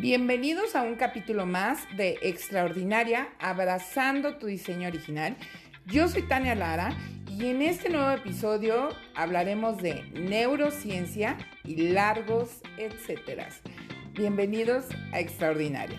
Bienvenidos a un capítulo más de Extraordinaria, abrazando tu diseño original. Yo soy Tania Lara y en este nuevo episodio hablaremos de neurociencia y largos etcétera. Bienvenidos a Extraordinaria.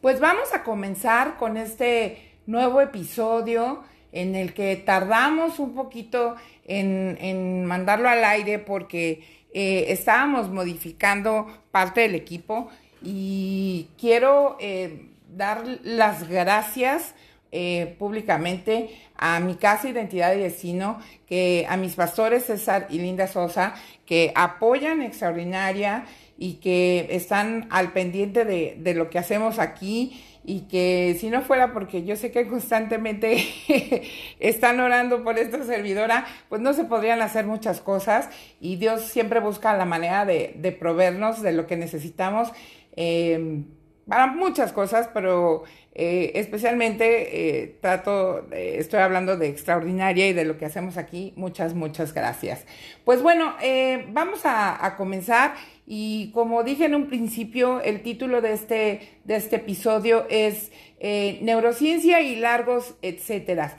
Pues vamos a comenzar con este nuevo episodio en el que tardamos un poquito en, mandarlo al aire porque eh, estábamos modificando parte del equipo y quiero eh, dar las gracias eh, públicamente a mi casa Identidad y Destino, que a mis pastores César y Linda Sosa, que apoyan Extraordinaria y que están al pendiente de, de lo que hacemos aquí y que si no fuera porque yo sé que constantemente están orando por esta servidora, pues no se podrían hacer muchas cosas y Dios siempre busca la manera de, de proveernos de lo que necesitamos. Eh, para muchas cosas, pero eh, especialmente eh, trato, estoy hablando de extraordinaria y de lo que hacemos aquí. Muchas, muchas gracias. Pues bueno, eh, vamos a, comenzar y como dije en un principio, el título de este, de este episodio es Neurociencia y largos, etcétera.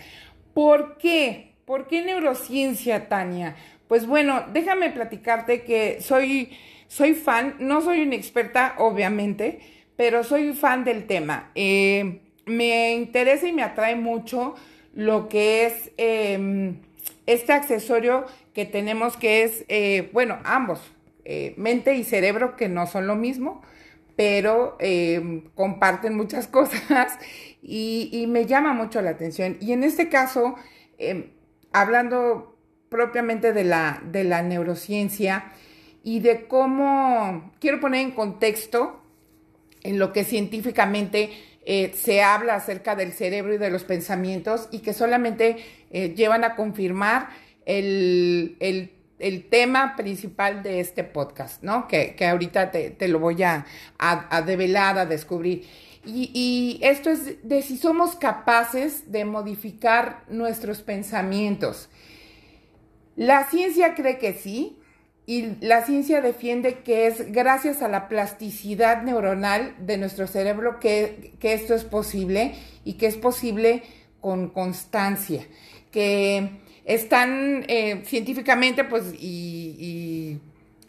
¿Por qué? ¿Por qué neurociencia, Tania? Pues bueno, déjame platicarte que soy, soy fan, no soy una experta, obviamente, pero soy fan del tema. Eh, me interesa y me atrae mucho lo que es em, este accesorio que tenemos que es, eh, bueno, ambos, eh, mente y cerebro, que no son lo mismo, pero em, comparten muchas cosas y, me llama mucho la atención. Y en este caso, em, hablando propiamente de la, de la neurociencia y de cómo, quiero poner en contexto, en lo que científicamente eh, se habla acerca del cerebro y de los pensamientos y que solamente eh, llevan a confirmar el, tema principal de este podcast, ¿no? Que, ahorita te, lo voy a, a, develar, a descubrir. Y, y, esto es de si somos capaces de modificar nuestros pensamientos. La ciencia cree que sí, y la ciencia defiende que es gracias a la plasticidad neuronal de nuestro cerebro que, esto es posible y que es posible con constancia, que están eh, científicamente, pues, y,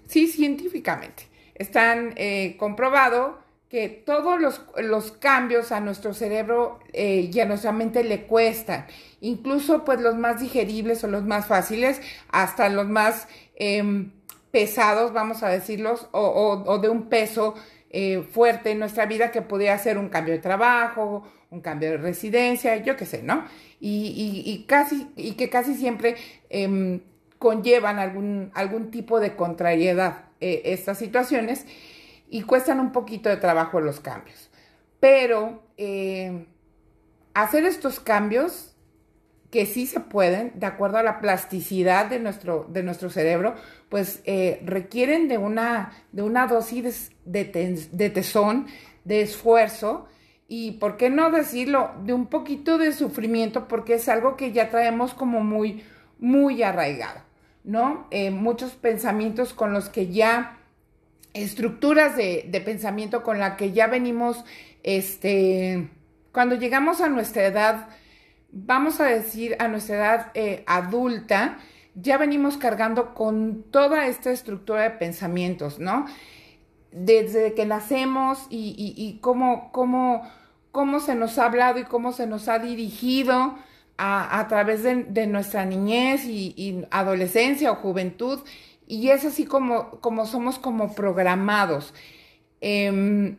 sí, científicamente, están eh, comprobado que todos los, cambios a nuestro cerebro eh, y a nuestra mente le cuestan, incluso pues los más digeribles o los más fáciles, hasta los más em, pesados, vamos a decirlos, o, de un peso eh, fuerte en nuestra vida que podría ser un cambio de trabajo, un cambio de residencia, yo qué sé, ¿no? Y, casi, y que casi siempre em, conllevan algún, algún tipo de contrariedad eh, estas situaciones y cuestan un poquito de trabajo los cambios. Pero eh, hacer estos cambios que sí se pueden, de acuerdo a la plasticidad de nuestro, de nuestro cerebro, pues eh, requieren de una, de una dosis de, tesón, de esfuerzo y, ¿por qué no decirlo?, de un poquito de sufrimiento, porque es algo que ya traemos como muy, muy arraigado, ¿no? Eh, muchos pensamientos con los que ya, estructuras de, de pensamiento con la que ya venimos, este, cuando llegamos a nuestra edad, vamos a decir, a nuestra edad eh, adulta, ya venimos cargando con toda esta estructura de pensamientos, ¿no? Desde que nacemos y, cómo, cómo, cómo, se nos ha hablado y cómo se nos ha dirigido a, través de, nuestra niñez y, adolescencia o juventud. Y es así como, como somos como programados. Em,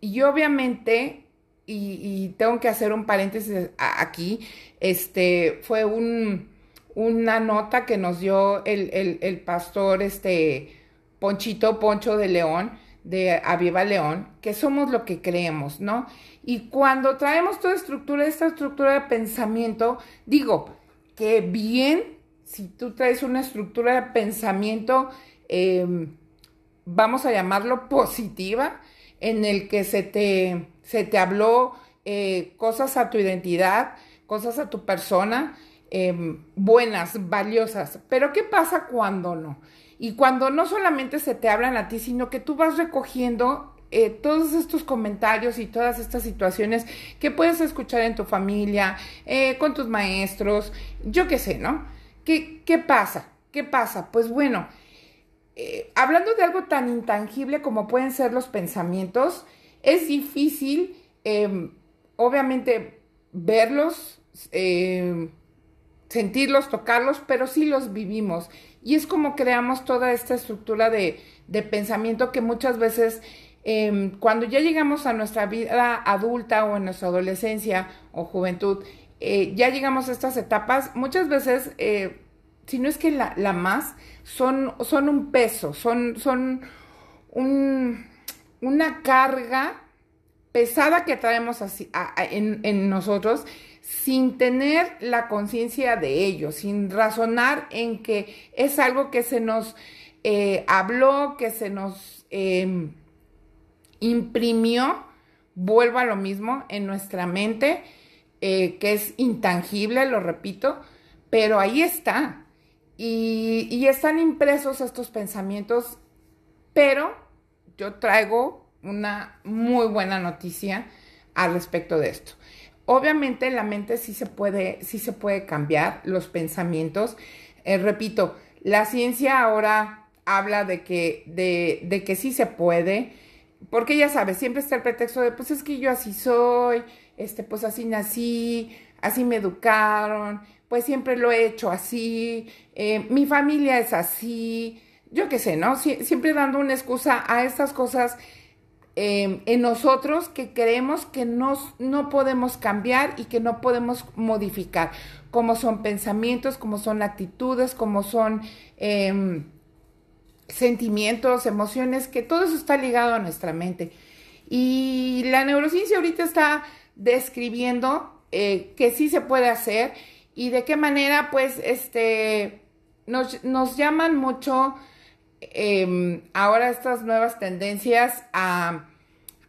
y obviamente y, tengo que hacer un paréntesis aquí, este, fue un, una nota que nos dio el, pastor, este, Ponchito Poncho de León, de Aviva León, que somos lo que creemos, ¿no? Y cuando traemos toda estructura, esta estructura de pensamiento, digo, que bien, si tú traes una estructura de pensamiento, em, vamos a llamarlo positiva, en el que se te, se te habló eh, cosas a tu identidad, cosas a tu persona, em, buenas, valiosas. Pero ¿qué pasa cuando no? Y cuando no solamente se te hablan a ti, sino que tú vas recogiendo eh, todos estos comentarios y todas estas situaciones que puedes escuchar en tu familia, eh, con tus maestros, yo qué sé, ¿no? ¿Qué, qué pasa? ¿Qué pasa? Pues bueno, eh, hablando de algo tan intangible como pueden ser los pensamientos, es difícil, em, obviamente, verlos, em, sentirlos, tocarlos, pero sí los vivimos. Y es como creamos toda esta estructura de, de pensamiento que muchas veces Em, cuando ya llegamos a nuestra vida adulta o en nuestra adolescencia o juventud, eh, ya llegamos a estas etapas, muchas veces, eh, si no es que la, más, son, son un peso, son, son una carga pesada que traemos así, en, nosotros sin tener la conciencia de ello, sin razonar en que es algo que se nos eh, habló, que se nos em, imprimió, vuelvo a lo mismo, en nuestra mente, eh, que es intangible, lo repito, pero ahí está. Y, y están impresos estos pensamientos, pero yo traigo una muy buena noticia al respecto de esto. Obviamente la mente sí se puede, sí se puede cambiar, los pensamientos. Eh, repito, la ciencia ahora habla de que, de, que sí se puede porque ya sabes, siempre está el pretexto de, pues es que yo así soy, este, pues así nací, así me educaron, pues siempre lo he hecho así, eh, mi familia es así, yo qué sé, ¿no? siempre dando una excusa a estas cosas em, en nosotros que creemos que nos, no podemos cambiar y que no podemos modificar, como son pensamientos, como son actitudes, como son... Em, sentimientos, emociones, que todo eso está ligado a nuestra mente. Y la neurociencia ahorita está describiendo eh, que sí se puede hacer y de qué manera, pues, este, nos, nos llaman mucho em, ahora estas nuevas tendencias a,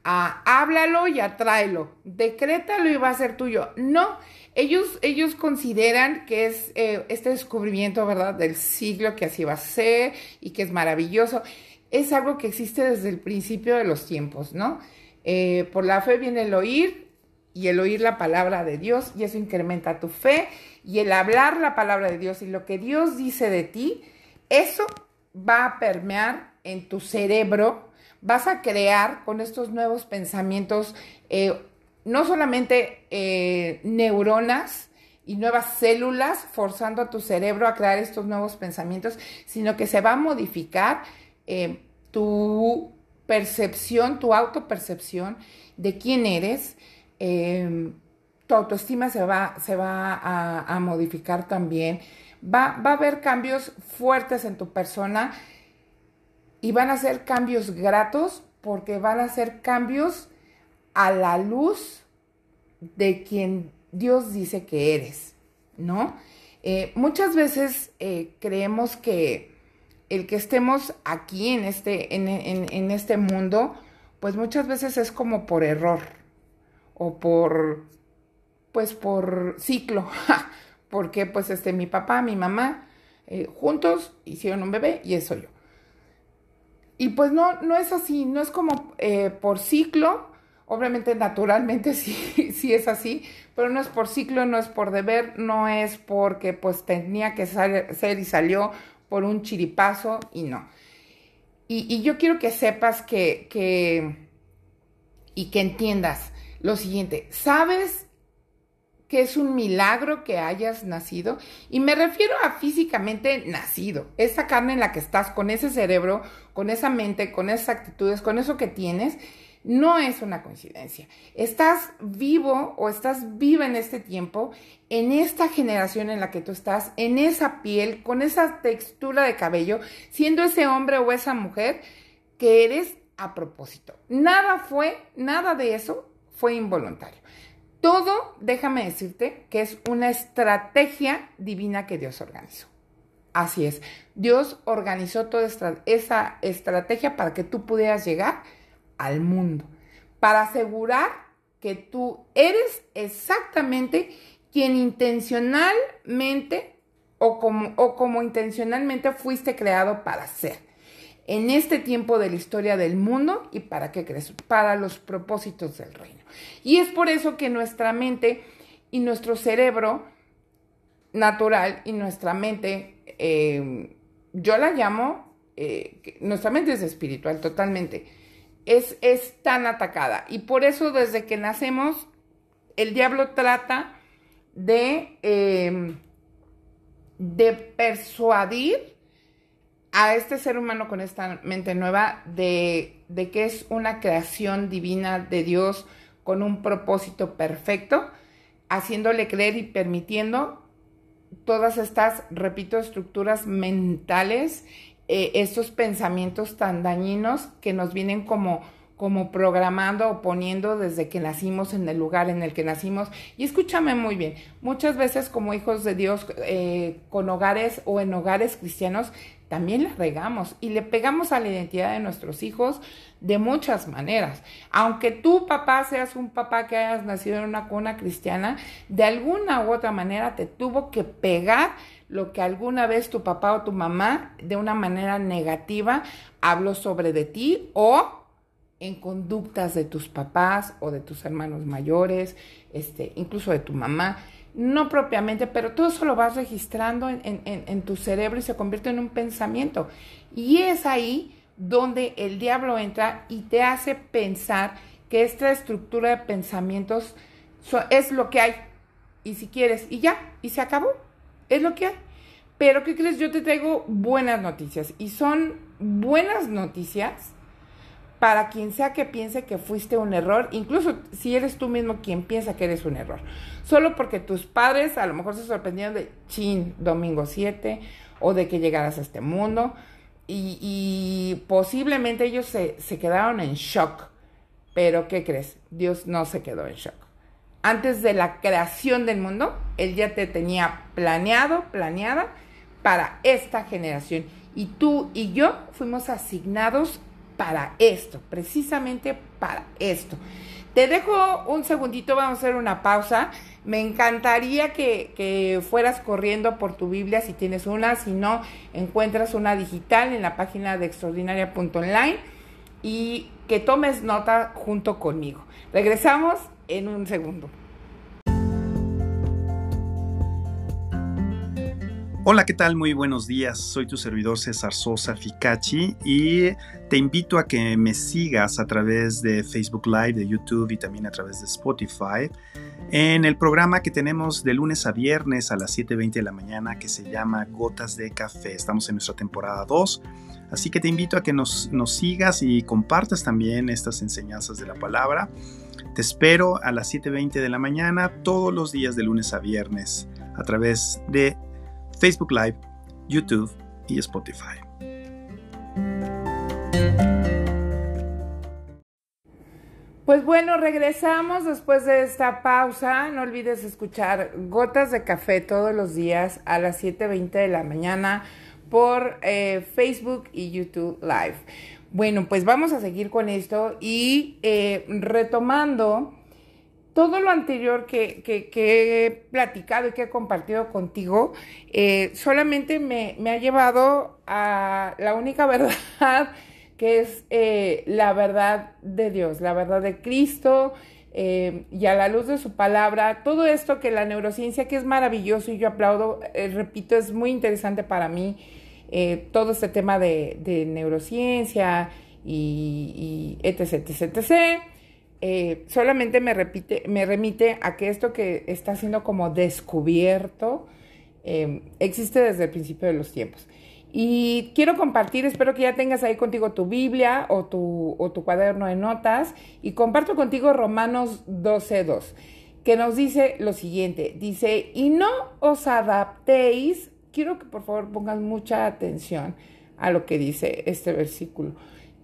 háblalo y atráelo, decrétalo y va a ser tuyo. No, ellos, ellos consideran que es eh, este descubrimiento, ¿verdad?, del siglo, que así va a ser y que es maravilloso. Es algo que existe desde el principio de los tiempos, ¿no? Eh, por la fe viene el oír y el oír la palabra de Dios y eso incrementa tu fe y el hablar la palabra de Dios y lo que Dios dice de ti, eso va a permear en tu cerebro, vas a crear con estos nuevos pensamientos eh, no solamente eh, neuronas y nuevas células forzando a tu cerebro a crear estos nuevos pensamientos, sino que se va a modificar eh, tu percepción, tu autopercepción de quién eres. Em, tu autoestima se va, se va a, modificar también. Va, va a haber cambios fuertes en tu persona y van a ser cambios gratos porque van a ser cambios a la luz de quien Dios dice que eres, ¿no? Eh, muchas veces eh, creemos que el que estemos aquí en este, en, este mundo, pues muchas veces es como por error o por, pues por ciclo, porque pues este, mi papá, mi mamá, eh, juntos hicieron un bebé y eso yo. Y pues no, no es así, no es como por ciclo, Obviamente, naturalmente sí, sí es así, pero no es por ciclo, no es por deber, no es porque pues tenía que ser y salió por un chiripazo y no. Y, yo quiero que sepas que, que, y que entiendas lo siguiente, ¿sabes que es un milagro que hayas nacido? Y me refiero a físicamente nacido, esa carne en la que estás, con ese cerebro, con esa mente, con esas actitudes, con eso que tienes no es una coincidencia. Estás vivo o estás viva en este tiempo, en esta generación en la que tú estás, en esa piel, con esa textura de cabello, siendo ese hombre o esa mujer que eres a propósito. Nada fue, nada de eso fue involuntario. Todo, déjame decirte, que es una estrategia divina que Dios organizó. Así es, Dios organizó toda esa estrategia para que tú pudieras llegar al mundo, para asegurar que tú eres exactamente quien intencionalmente o como, o como intencionalmente fuiste creado para ser en este tiempo de la historia del mundo y para qué crees, para los propósitos del reino. Y es por eso que nuestra mente y nuestro cerebro natural y nuestra mente, eh, yo la llamo, eh, nuestra mente es espiritual totalmente, es, es tan atacada. Y por eso desde que nacemos, el diablo trata de, eh, de persuadir a este ser humano con esta mente nueva de, de, que es una creación divina de Dios con un propósito perfecto, haciéndole creer y permitiendo todas estas, repito, estructuras mentales, eh, estos pensamientos tan dañinos que nos vienen como como programando o poniendo desde que nacimos en el lugar en el que nacimos. Y escúchame muy bien, muchas veces como hijos de Dios eh, con hogares o en hogares cristianos, también les regamos y le pegamos a la identidad de nuestros hijos de muchas maneras. Aunque tú, papá, seas un papá que hayas nacido en una cuna cristiana, de alguna u otra manera te tuvo que pegar lo que alguna vez tu papá o tu mamá de una manera negativa habló sobre de ti o en conductas de tus papás o de tus hermanos mayores, este, incluso de tu mamá. No propiamente, pero todo eso lo vas registrando en, tu cerebro y se convierte en un pensamiento. Y es ahí donde el diablo entra y te hace pensar que esta estructura de pensamientos es lo que hay. Y si quieres, y ya, y se acabó. Es lo que hay. Pero, ¿qué crees? Yo te traigo buenas noticias. Y son buenas noticias para quien sea que piense que fuiste un error, incluso si eres tú mismo quien piensa que eres un error. Solo porque tus padres a lo mejor se sorprendieron de chin, domingo 7, o de que llegaras a este mundo, y, posiblemente ellos se, se quedaron en shock. Pero ¿qué crees? Dios no se quedó en shock. Antes de la creación del mundo, Él ya te tenía planeado, planeada para esta generación. Y tú y yo fuimos asignados para esto, precisamente para esto. Te dejo un segundito, vamos a hacer una pausa. Me encantaría que, fueras corriendo por tu Biblia si tienes una, si no, encuentras una digital en la página de extraordinaria.online y que tomes nota junto conmigo. Regresamos en un segundo. Hola, ¿qué tal? Muy buenos días. Soy tu servidor César Sosa Ficachi y te invito a que me sigas a través de Facebook Live, de YouTube y también a través de Spotify en el programa que tenemos de lunes a viernes a las 7.20 de la mañana que se llama Gotas de Café. Estamos en nuestra temporada 2, así que te invito a que nos, nos sigas y compartas también estas enseñanzas de la palabra. Te espero a las 7.20 de la mañana todos los días de lunes a viernes a través de Facebook Live, YouTube y Spotify. Pues bueno, regresamos después de esta pausa. No olvides escuchar Gotas de Café todos los días a las 7.20 de la mañana por eh, Facebook y YouTube Live. Bueno, pues vamos a seguir con esto y eh, retomando todo lo anterior que, he platicado y que he compartido contigo, eh, solamente me, ha llevado a la única verdad que es eh, la verdad de Dios, la verdad de Cristo eh, y a la luz de su palabra. Todo esto que la neurociencia, que es maravilloso y yo aplaudo, repito, es muy interesante para mí, todo este tema de, neurociencia y, y etc, etc, etc. Eh, solamente me, repite, me remite a que esto que está siendo como descubierto em, existe desde el principio de los tiempos. Y quiero compartir, espero que ya tengas ahí contigo tu Biblia o tu, o tu cuaderno de notas y comparto contigo Romanos 12.2, que nos dice lo siguiente, dice, y no os adaptéis, quiero que por favor pongan mucha atención a lo que dice este versículo,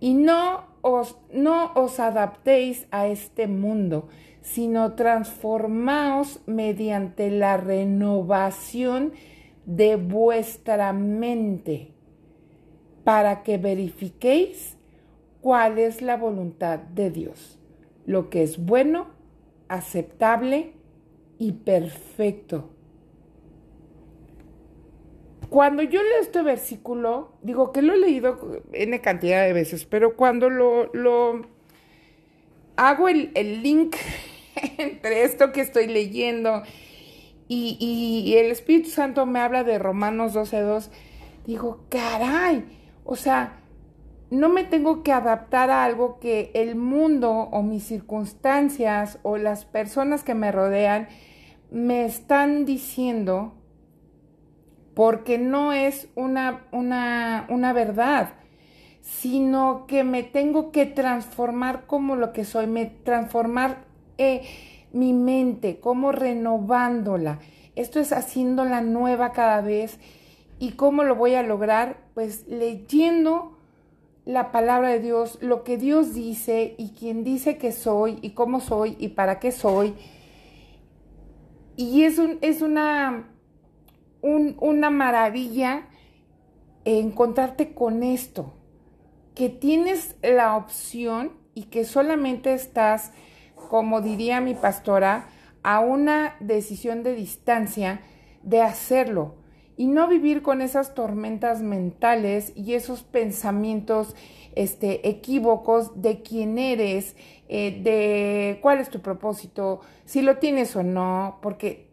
y no os, no os adaptéis a este mundo, sino transformaos mediante la renovación de vuestra mente, para que verifiquéis cuál es la voluntad de Dios, lo que es bueno, aceptable y perfecto. Cuando yo leo este versículo, digo que lo he leído en cantidad de veces, pero cuando lo, hago el, el link entre esto que estoy leyendo y, y, el Espíritu Santo me habla de Romanos 12.2, digo, caray, o sea, no me tengo que adaptar a algo que el mundo o mis circunstancias o las personas que me rodean me están diciendo porque no es una, una, una verdad, sino que me tengo que transformar como lo que soy, me transformar eh, mi mente, como renovándola. Esto es haciéndola nueva cada vez. ¿Y cómo lo voy a lograr? Pues leyendo la palabra de Dios, lo que Dios dice y quien dice que soy y cómo soy y para qué soy. Y es, un, es una, una maravilla encontrarte con esto, que tienes la opción y que solamente estás, como diría mi pastora, a una decisión de distancia de hacerlo y no vivir con esas tormentas mentales y esos pensamientos este, equívocos de quién eres, eh, de cuál es tu propósito, si lo tienes o no, porque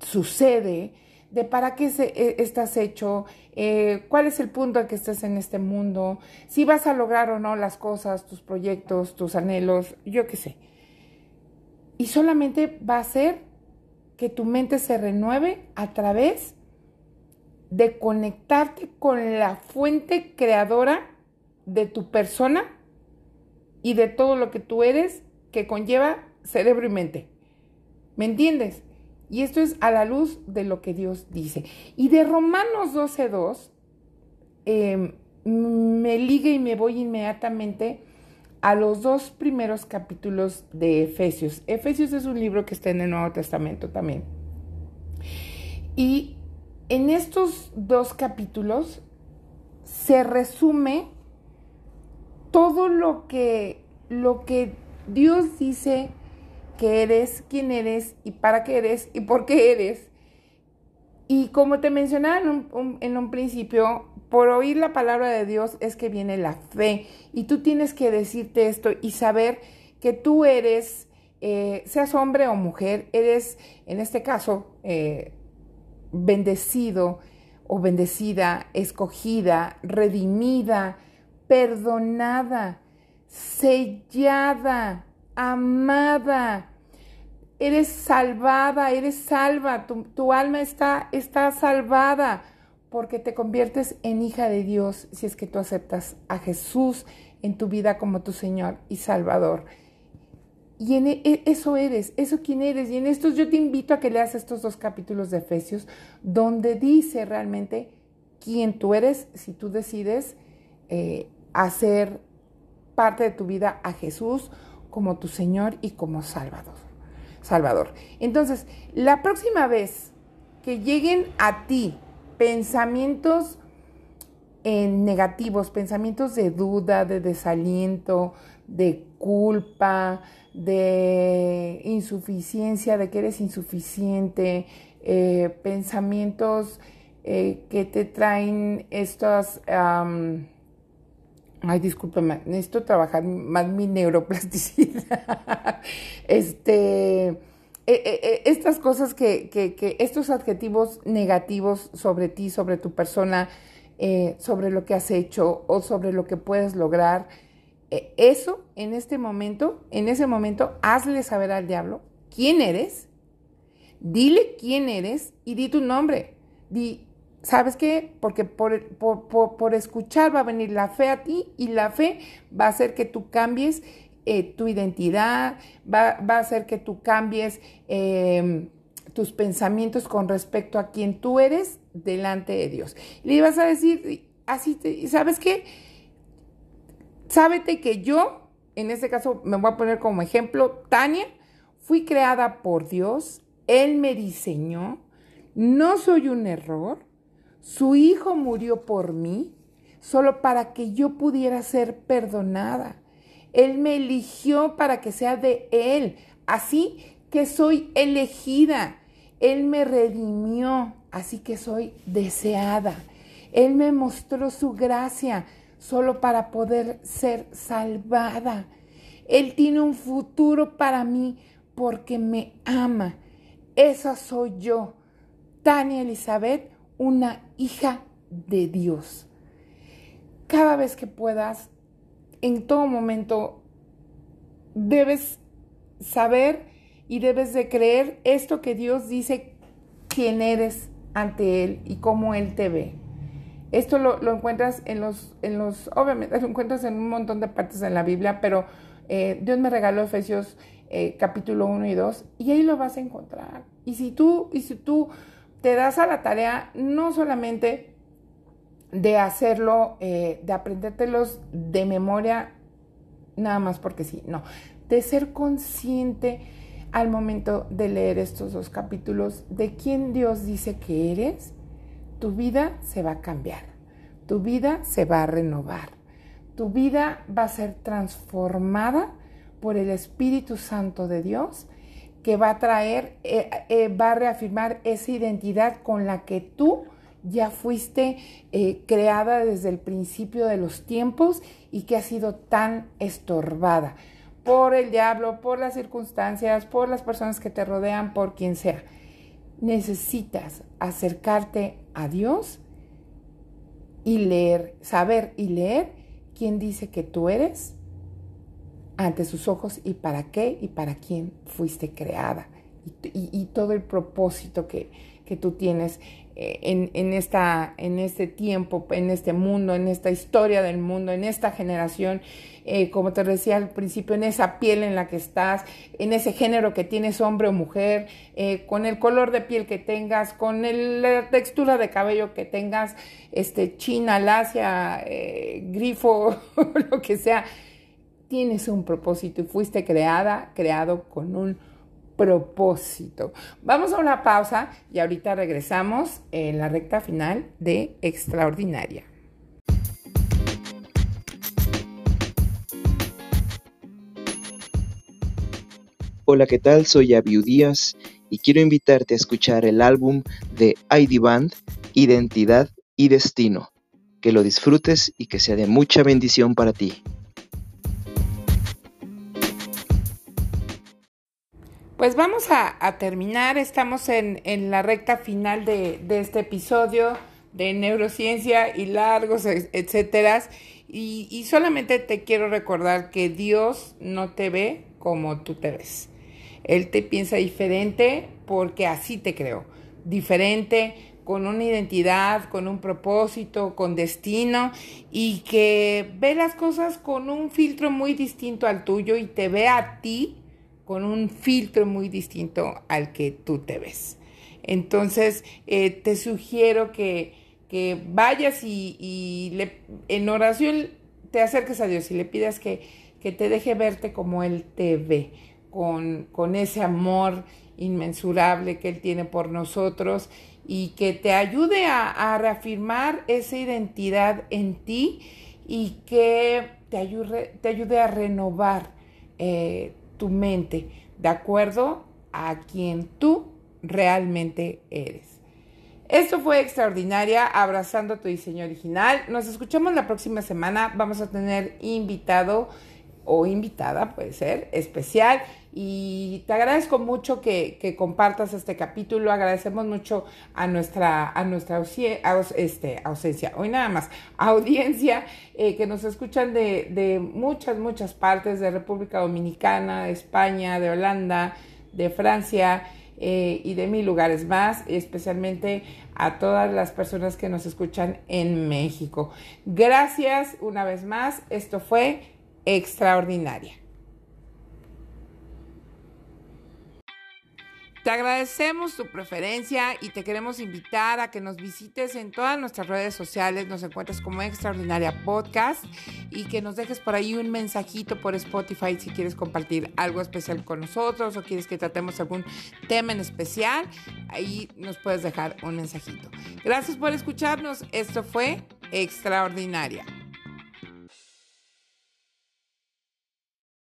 sucede, de para qué e, estás hecho, eh, cuál es el punto en que estás en este mundo, si vas a lograr o no las cosas, tus proyectos, tus anhelos, yo qué sé. Y solamente va a ser que tu mente se renueve a través de conectarte con la fuente creadora de tu persona y de todo lo que tú eres que conlleva cerebro y mente. ¿Me entiendes? Y esto es a la luz de lo que Dios dice. Y de Romanos 12.2 em, me liga y me voy inmediatamente a los dos primeros capítulos de Efesios. Efesios es un libro que está en el Nuevo Testamento también. Y en estos dos capítulos se resume todo lo que, lo que Dios dice que eres, quién eres y para qué eres y por qué eres. Y como te mencionaba en un, principio, por oír la palabra de Dios es que viene la fe. Y tú tienes que decirte esto y saber que tú eres, eh, seas hombre o mujer, eres, en este caso, eh, bendecido o bendecida, escogida, redimida, perdonada, sellada, amada. Eres salvada, eres salva, tu, alma está, está salvada porque te conviertes en hija de Dios si es que tú aceptas a Jesús en tu vida como tu Señor y Salvador. Y en e, e, eso eres, eso quién eres. Y en estos yo te invito a que leas estos dos capítulos de Efesios, donde dice realmente quién tú eres si tú decides eh, hacer parte de tu vida a Jesús como tu Señor y como Salvador. Salvador. Entonces, la próxima vez que lleguen a ti pensamientos eh, negativos, pensamientos de duda, de desaliento, de culpa, de insuficiencia, de que eres insuficiente, eh, pensamientos eh, que te traen estas... ay, discúlpame, necesito trabajar más mi neuroplasticidad. este... E, e, estas cosas que, que, estos adjetivos negativos sobre ti, sobre tu persona, eh, sobre lo que has hecho o sobre lo que puedes lograr, eso en este momento, en ese momento, hazle saber al diablo quién eres, dile quién eres y di tu nombre. Di, ¿sabes qué? Porque por, por, escuchar va a venir la fe a ti y la fe va a hacer que tú cambies eh, tu identidad, va, a hacer que tú cambies em, tus pensamientos con respecto a quién tú eres delante de Dios. Le vas a decir, así, ¿sabes qué? Sábete que yo, en este caso me voy a poner como ejemplo, Tania, fui creada por Dios, Él me diseñó, no soy un error, su hijo murió por mí, solo para que yo pudiera ser perdonada. Él me eligió para que sea de Él. Así que soy elegida. Él me redimió, así que soy deseada. Él me mostró su gracia solo para poder ser salvada. Él tiene un futuro para mí porque me ama. Esa soy yo, Tania Elizabeth, una hija de Dios. Cada vez que puedas, en todo momento, debes saber y debes de creer esto que Dios dice, quién eres ante Él y cómo Él te ve. Esto lo, encuentras en los, en los, obviamente lo encuentras en un montón de partes en la Biblia, pero eh, Dios me regaló Efesios eh, capítulo 1 y 2 y ahí lo vas a encontrar. Y si tú, y si tú te das a la tarea no solamente de hacerlo, eh, de aprendértelos de memoria, nada más porque sí, no, de ser consciente al momento de leer estos dos capítulos de quién Dios dice que eres tu vida se va a cambiar, tu vida se va a renovar, tu vida va a ser transformada por el Espíritu Santo de Dios que va a traer, eh, eh, va a reafirmar esa identidad con la que tú ya fuiste eh, creada desde el principio de los tiempos y que ha sido tan estorbada por el diablo, por las circunstancias, por las personas que te rodean, por quien sea. Necesitas acercarte a Dios y leer, saber y leer quién dice que tú eres ante sus ojos y para qué y para quién fuiste creada. Y, todo el propósito que, que tú tienes eh, en, esta, en este tiempo, en este mundo, en esta historia del mundo, en esta generación, eh, como te decía al principio, en esa piel en la que estás, en ese género que tienes, hombre o mujer, eh, con el color de piel que tengas, con la textura de cabello que tengas, este, china, lacia, grifo, lo que sea, tienes un propósito y fuiste creada, creado con un propósito. Vamos a una pausa y ahorita regresamos en la recta final de Extraordinaria. Hola, ¿qué tal? Soy Abiu y quiero invitarte a escuchar el álbum de ID Band, Identidad y Destino. Que lo disfrutes y que sea de mucha bendición para ti. Pues vamos a, terminar, estamos en, la recta final de, este episodio de neurociencia y largos, etcétera. Y, y solamente te quiero recordar que Dios no te ve como tú te ves. Él te piensa diferente porque así te creó. Diferente, con una identidad, con un propósito, con destino y que ve las cosas con un filtro muy distinto al tuyo y te ve a ti con un filtro muy distinto al que tú te ves. Entonces, eh, te sugiero que, vayas y, en oración te acerques a Dios y le pidas que, te deje verte como Él te ve, con, con ese amor inmensurable que Él tiene por nosotros y que te ayude a, reafirmar esa identidad en ti y que te ayude, te ayude a renovar eh, tu mente de acuerdo a quien tú realmente eres. Esto fue extraordinaria, abrazando tu diseño original. Nos escuchamos la próxima semana. Vamos a tener invitado o invitada, puede ser, especial. Y te agradezco mucho que, compartas este capítulo. Agradecemos mucho a nuestra, a nuestra este, ausencia, hoy nada más, audiencia eh, que nos escuchan de, muchas, muchas partes, de República Dominicana, de España, de Holanda, de Francia. Eh, y de mil lugares más, especialmente a todas las personas que nos escuchan en México. Gracias una vez más. Esto fue extraordinaria. Te agradecemos tu preferencia y te queremos invitar a que nos visites en todas nuestras redes sociales. Nos encuentras como Extraordinaria Podcast y que nos dejes por ahí un mensajito por Spotify si quieres compartir algo especial con nosotros o quieres que tratemos algún tema en especial. Ahí nos puedes dejar un mensajito. Gracias por escucharnos. Esto fue Extraordinaria.